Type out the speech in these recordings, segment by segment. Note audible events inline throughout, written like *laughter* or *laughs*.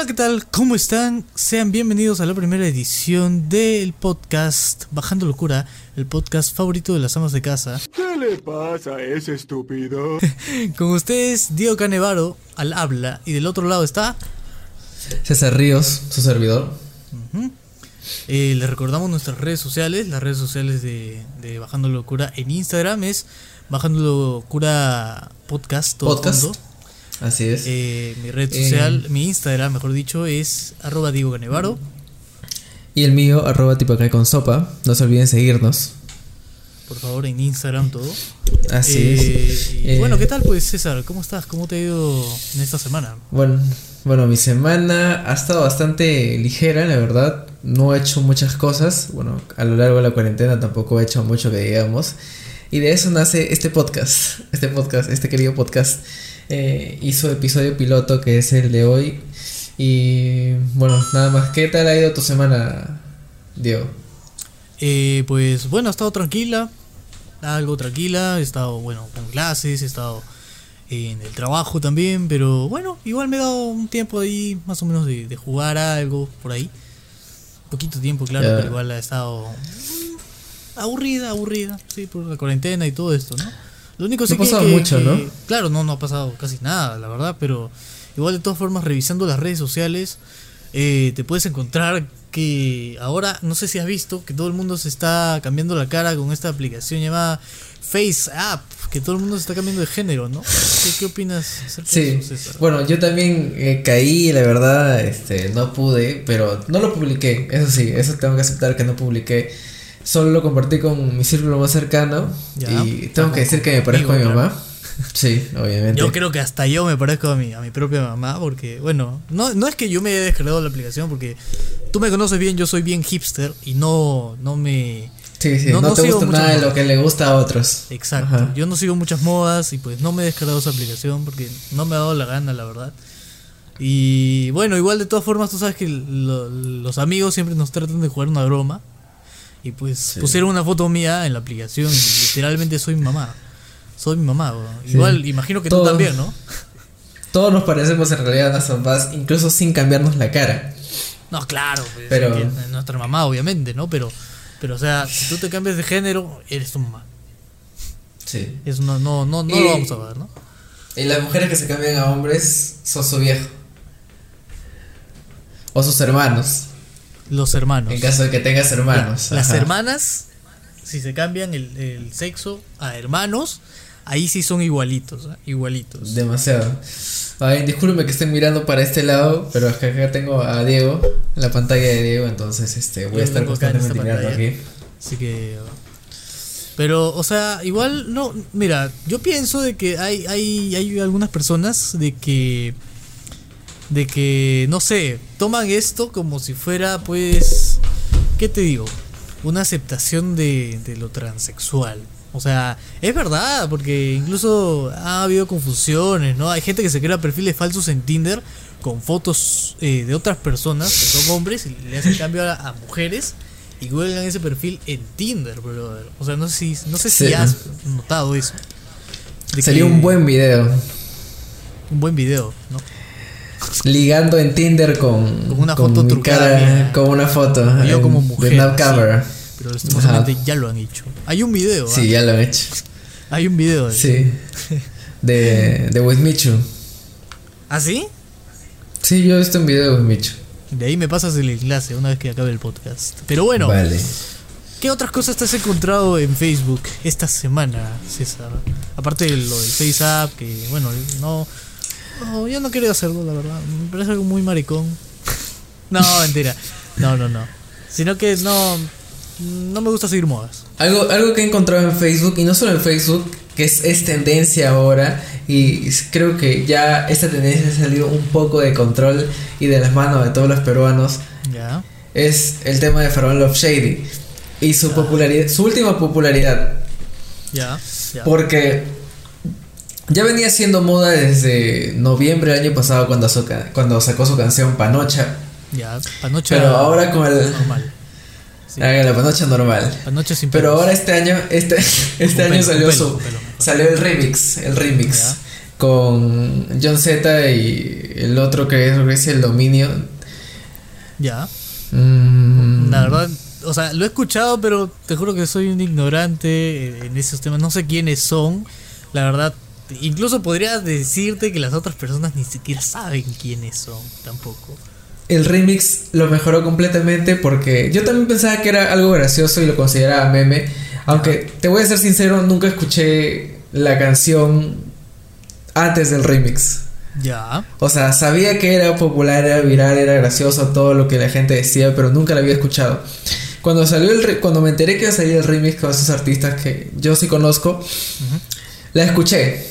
Hola, ¿qué tal? ¿Cómo están? Sean bienvenidos a la primera edición del podcast Bajando Locura, el podcast favorito de las amas de casa. *laughs* ¿Qué le pasa a ese estúpido? *laughs* Con ustedes, Diego Canevaro al habla y del otro lado está... César Ríos, su servidor. Ujú. Eh, les recordamos nuestras redes sociales, las redes sociales de, de Bajando Locura en Instagram es Bajando Locura Podcast. todo Podcast. Así es. Eh, mi red Eh. social, mi Instagram, mejor dicho, es arroba Diego Canevaro. y el mío, arroba tipo acá con sopa. No se olviden seguirnos. Por favor, en Instagram todo. Así Eh, es. Eh, bueno, ¿qué tal pues César? ¿Cómo estás? ¿Cómo te ha ido en esta semana? Bueno, bueno, mi semana ha estado bastante ligera, la verdad. No he hecho muchas cosas. Bueno, a lo largo de la cuarentena tampoco he hecho mucho que digamos. Y de eso nace este podcast. Este podcast, este querido podcast. Eh, hizo episodio piloto que es el de hoy. Y bueno, nada más. ¿Qué tal ha ido tu semana, Diego? Eh, pues bueno, ha estado tranquila, algo tranquila, he estado, bueno, con clases, he estado en el trabajo también, pero bueno, igual me he dado un tiempo ahí, más o menos, de, de jugar algo por ahí. Poquito tiempo, claro, pero igual ha estado mm, aburrida, aburrida, sí, por la cuarentena y todo esto, ¿no? Lo único sí No ha pasado que- mucho, que- ¿no? Claro, no, no ha pasado casi nada, la verdad, pero igual de todas formas, revisando las redes sociales, eh, te puedes encontrar que ahora, no sé si has visto, que todo el mundo se está cambiando la cara con esta aplicación llamada Face App, que todo el mundo se está cambiando de género, ¿no? ¿Qué, qué opinas acerca de Sí, eso, César? bueno, yo también eh, caí, la verdad, este, no pude, pero no lo publiqué, eso sí, eso tengo que aceptar que no publiqué, solo lo compartí con mi círculo más cercano Ya. y tengo que Ah, decir que me parezco a mi mamá, *laughs* sí, obviamente. Yo creo que hasta yo me parezco a mi, a mi propia mamá, porque, bueno, no, no es que yo me haya descargado la aplicación, porque tú me conoces bien, yo soy bien hipster y no, no me... Sí, sí, no- no, no te gusta nada de lo que le gusta a otros. Exacto, Ajá. yo no sigo muchas modas y pues no me he descargado esa aplicación porque no me ha dado la gana, la verdad. Y bueno, igual de todas formas, tú sabes que lo- los amigos siempre nos tratan de jugar una broma. Y pues Sí. pusieron una foto mía en la aplicación y *laughs* literalmente soy mi mamá. Soy mi mamá, weón. Igual, imagino que tú Todo- también, ¿no? Todos nos parecemos en realidad a mamás, incluso sin cambiarnos la cara. No, claro, pues, Pero- es nuestra mamá, obviamente, ¿no? Pero, pero, o sea, si tú te cambias de género, eres tu mamá. Sí. Eso no, no, no, no Y- lo vamos a ver, ¿no? Y las mujeres que se cambian a hombres son su viejo. O sus hermanos, Los hermanos. en caso de que tengas hermanos. Las hermanas, si se cambian el, el sexo a hermanos, ahí sí son igualitos, ¿ah? igualitos. Demasiado. Ay, discúlpeme que estén mirando para este lado, pero es que acá tengo a Diego, en la pantalla de Diego, entonces este voy Yo a estar constantemente mirando aquí. Así que. Pero, o sea, igual no. Mira, yo pienso de que hay, hay, hay algunas personas de que. De que, no sé, toman esto como si fuera, pues. ¿Qué te digo? Una aceptación de, de lo transexual. O sea, es verdad, porque incluso ha habido confusiones, ¿no? Hay gente que se crea perfiles falsos en Tinder con fotos eh, de otras personas que son hombres y le hacen cambio a, a mujeres y cuelgan ese perfil en Tinder, brother. O sea, no sé si, no sé si Sí. has notado eso. Sería que- un buen video. un buen video, ¿no? Ligando en Tinder con, Con una foto trucada con una foto. Yo en- como mujer, De camera. Pero lastimosamente ya lo han hecho. Hay un video, ¿ah? Sí, ya lo he hecho. Hay un video. de- Sí. *laughs* De, de With Michu. ¿Ah, sí? Sí, yo he visto un video de With Michu. De ahí me pasas el enlace una vez que acabe el podcast. Pero bueno, Vale. ¿qué otras cosas te has encontrado en Facebook esta semana, César? Aparte de lo del FaceApp, que bueno, no, no, yo no quería hacerlo, la verdad. Me parece algo muy maricón. *laughs* No, mentira. No, no, no. Sino que no, no me gusta seguir modas. Algo, algo que he encontrado en Facebook, y no solo en Facebook, que es, es tendencia ahora, y creo que ya esta tendencia ha salido un poco de control y de las manos de todos los peruanos, Ya. es el tema de Faraón Love Shady y su popularidad, su última popularidad, Ya. ya. porque ya venía siendo moda desde noviembre del año pasado cuando, soca- cuando sacó su canción Panocha, Ya. Panocha. pero ahora con el... Normal. Sí. Ah, la Panocha normal. Panocha sin Pero ahora este año, este, *laughs* este año pelo, salió su, pelo, salió el remix, el remix, Ya. con John Z y el otro que es, creo que es el dominio. Ya. Mm, La verdad, o sea, lo he escuchado, pero te juro que soy un ignorante en esos temas. No sé quiénes son. La verdad, incluso podría decirte que las otras personas ni siquiera saben quiénes son tampoco. El remix lo mejoró completamente porque yo también pensaba que era algo gracioso y lo consideraba meme. Aunque te voy a ser sincero, nunca escuché la canción antes del remix. Ya. O sea, sabía que era popular, era viral, era gracioso, todo lo que la gente decía, pero nunca la había escuchado. Cuando salió el re- cuando me enteré que iba a salir el remix con esos artistas que yo sí conozco, la escuché.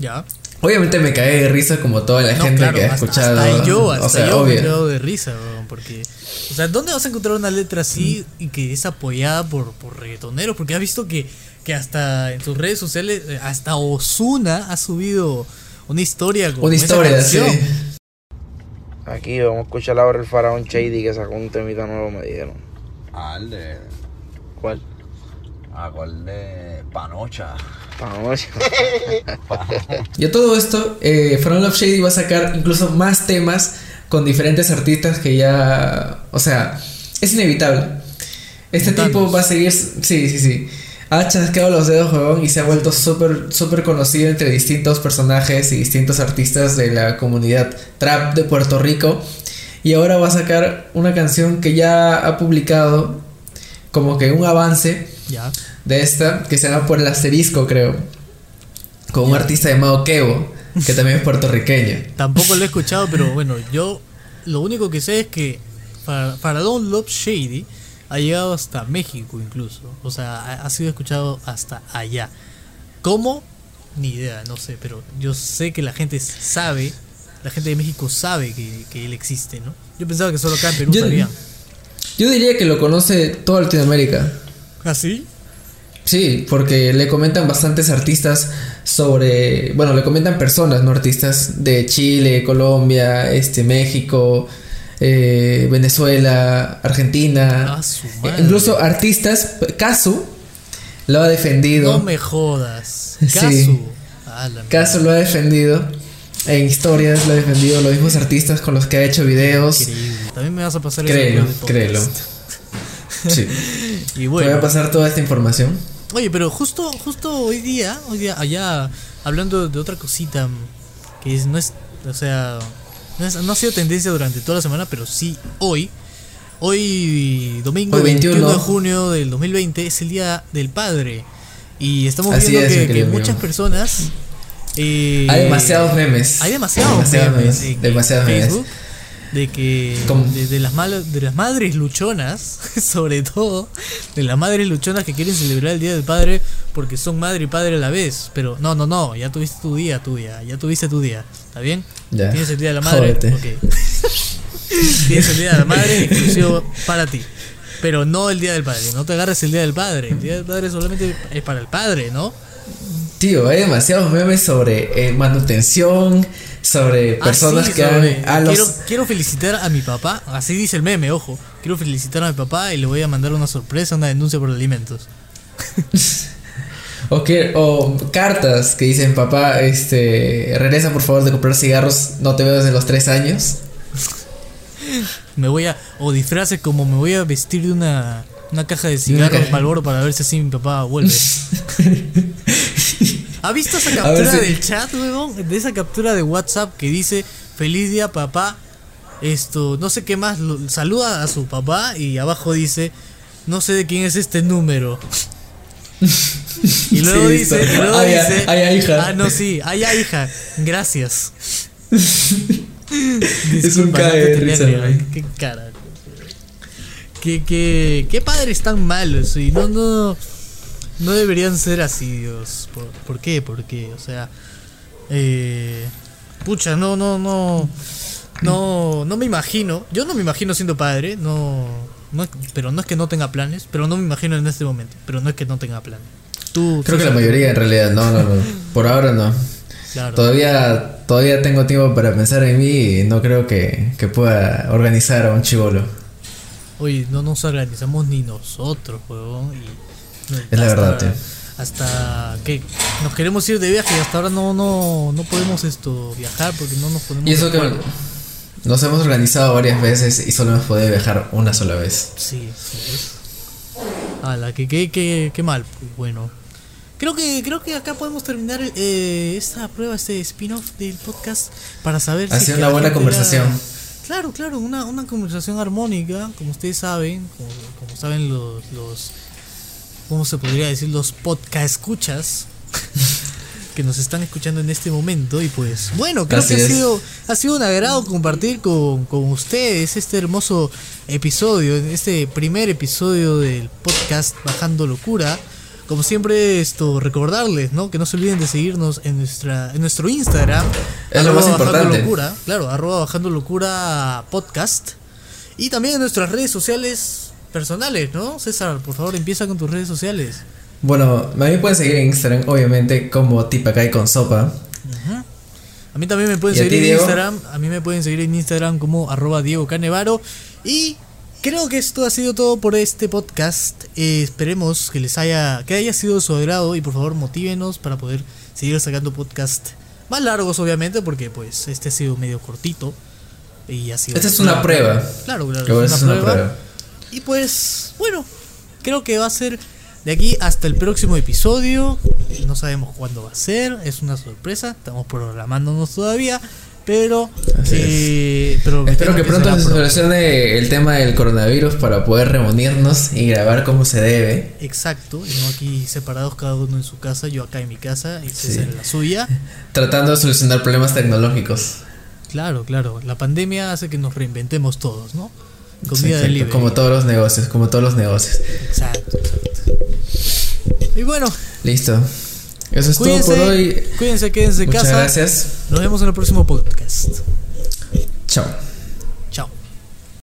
Ya. Obviamente me cagué de risa como toda la No, gente claro, que ha escuchado. hasta yo, hasta o sea, yo me he obvio. quedado de risa, weón, porque... O sea, ¿dónde vas a encontrar una letra así y que es apoyada por, por reggaetoneros? Porque has visto que, que hasta en sus redes sociales, eh, hasta Osuna ha subido una historia con Una esa historia, sí. Aquí vamos a escuchar ahora el faraón Shady que sacó un temita nuevo, me dijeron. Al de. ¿Cuál? ¿A cuál de Panocha? Y a *laughs* todo esto, eh, From Love Shady va a sacar incluso más temas con diferentes artistas que ya. O sea, es inevitable. Este tipo va a seguir. Sí, sí, sí. Ha chasqueado los dedos, huevón, y se ha vuelto súper, súper conocido entre distintos personajes y distintos artistas de la comunidad trap de Puerto Rico. Y ahora va a sacar una canción que ya ha publicado como que un avance Ya. de esta que se llama Por el Asterisco, creo. Con un artista llamado Kevo, que también es puertorriqueño. *laughs* Tampoco lo he escuchado, pero bueno, yo lo único que sé es que Far- Faraón Love Shady ha llegado hasta México incluso. O sea, ha, ha sido escuchado hasta allá. ¿Cómo? Ni idea, no sé, pero yo sé que la gente sabe, la gente de México sabe que, que él existe, ¿no? Yo pensaba que solo acá en Perú Yo- sabían. Yo diría que lo conoce toda Latinoamérica. ¿Ah, sí? Sí, porque le comentan bastantes artistas sobre, bueno, le comentan personas, no artistas de Chile, Colombia, este, México, eh, Venezuela, Argentina, Ah, Eh, incluso artistas. Casu lo ha defendido. No me jodas. *laughs* Sí. Casu. Ah, la Caso lo ha defendido. En historias lo ha defendido los mismos artistas con los que ha hecho videos. Increíble. También me vas a pasar Créelo, podcast. créelo. Sí. *laughs* Y Te bueno. voy a pasar toda esta información. Oye, pero justo, justo hoy día, hoy día, allá, hablando de otra cosita que es, no es, o sea, no, es- no ha sido tendencia durante toda la semana, pero sí hoy, hoy domingo Hoy 21 de 21. junio del 2020 es el día del padre y estamos Así viendo es, que, que muchas personas eh, Hay demasiados memes. hay demasiados, Demasiados memes, memes, demasiados memes. De que de, de las mal- de las madres luchonas, *laughs* sobre todo de las madres luchonas que quieren celebrar el día del padre porque son madre y padre a la vez, pero no, no, no, ya tuviste tu día, tu día, ya tuviste tu día, ¿está bien? Ya. Tienes el día de la madre, Jódete. ok. *laughs* Tienes el día de la madre exclusivo para ti. Pero no el día del padre, no te agarres el día del padre. El día del padre solamente es para el padre, ¿no? Tío, hay demasiados memes sobre eh, manutención, sobre Ah, personas sí, que sobre- han, a los quiero, quiero felicitar a mi papá, así dice el meme, ojo. Quiero felicitar a mi papá y le voy a mandar una sorpresa, una denuncia por alimentos. *laughs* o que o cartas que dicen papá, este, regresa por favor de comprar cigarros, no te veo desde los tres años. Me voy a, o disfraces como me voy a vestir de una, una caja de cigarros. Malboro para ver si así mi papá vuelve. *laughs* ¿Ha visto esa captura si- del chat, weón? De esa captura de WhatsApp que dice feliz día papá. Esto, no sé qué más, lo- saluda a su papá y abajo dice no sé de quién es este número. *laughs* Y luego Sí, dice, y luego Ay, dice, ay, ay, hija. ah no sí, ay hija, gracias. *laughs* Es un cae no risa. Qué cara. Qué, qué, qué padres tan malos y no, no, no deberían ser así, Dios. ¿Por, por qué? ¿Por qué? O sea, eh, pucha, no, no, no, no, no me imagino. Yo no me imagino siendo padre, no, no, pero no es que no tenga planes, pero no me imagino en este momento, pero no es que no tenga planes. Tú, Creo que la mayoría en realidad, no, no, no. Por ahora no. claro. Todavía, todavía tengo tiempo para pensar en mí y no creo que, que pueda organizar a un chivolo. Oye, no nos organizamos ni nosotros, huevón. Y Es la verdad, tío. hasta que nos queremos ir de viaje y hasta ahora no no no podemos esto viajar porque no nos podemos Y eso que nos hemos organizado varias veces y solo hemos podido viajar una sola vez. Sí, sí. Ala, que, que, que, que mal. Bueno. Creo que, creo que acá podemos terminar eh, esta prueba, este spin-off del podcast para saber Ha si sido es que una buena conversación. Claro, claro, una, una conversación armónica, como ustedes saben, como, como saben los, los, ¿cómo se podría decir? Los podcast escuchas *laughs* que nos están escuchando en este momento y pues bueno, creo Así que ha es. sido, ha sido un agrado compartir con, con ustedes este hermoso episodio, este primer episodio del podcast Bajando Locura. Como siempre, esto recordarles, ¿no? Que no se olviden de seguirnos en nuestra en nuestro Instagram. Es lo más importante. Locura, claro, arroba Bajando Locura Podcast. Y también en nuestras redes sociales personales, ¿no? César, por favor, empieza con tus redes sociales. Bueno, a mí pueden seguir en Instagram, obviamente, como Tipacay con sopa. A mí también me pueden ¿Y a seguir en Diego? Instagram. A mí me pueden seguir en Instagram como arroba Diego Canevaro. Y creo que esto ha sido todo por este podcast. Eh, esperemos que les haya, que haya sido de su agrado y por favor motívenos para poder seguir sacando podcast más largos, obviamente, porque pues este ha sido medio cortito. Y ha sido Esta es una prueba. Claro, claro, es una prueba. Y pues, bueno, creo que va a ser de aquí hasta el próximo episodio. No sabemos cuándo va a ser, es una sorpresa, estamos programándonos todavía, pero eh, Espero que pronto se solucione el tema del coronavirus para poder reunirnos y grabar como se debe. Exacto, y no aquí separados cada uno en su casa, yo acá en mi casa y César Sí. en la suya. *laughs* Tratando de solucionar problemas tecnológicos. Claro, claro, la pandemia hace que nos reinventemos todos, ¿no? Comida exacto, delivery. Como todos los negocios, como todos los negocios. Exacto. Y bueno, Listo. Eso es cuídense, todo por hoy. cuídense, quédense en Muchas casa. gracias. Nos vemos en el próximo podcast. Chao.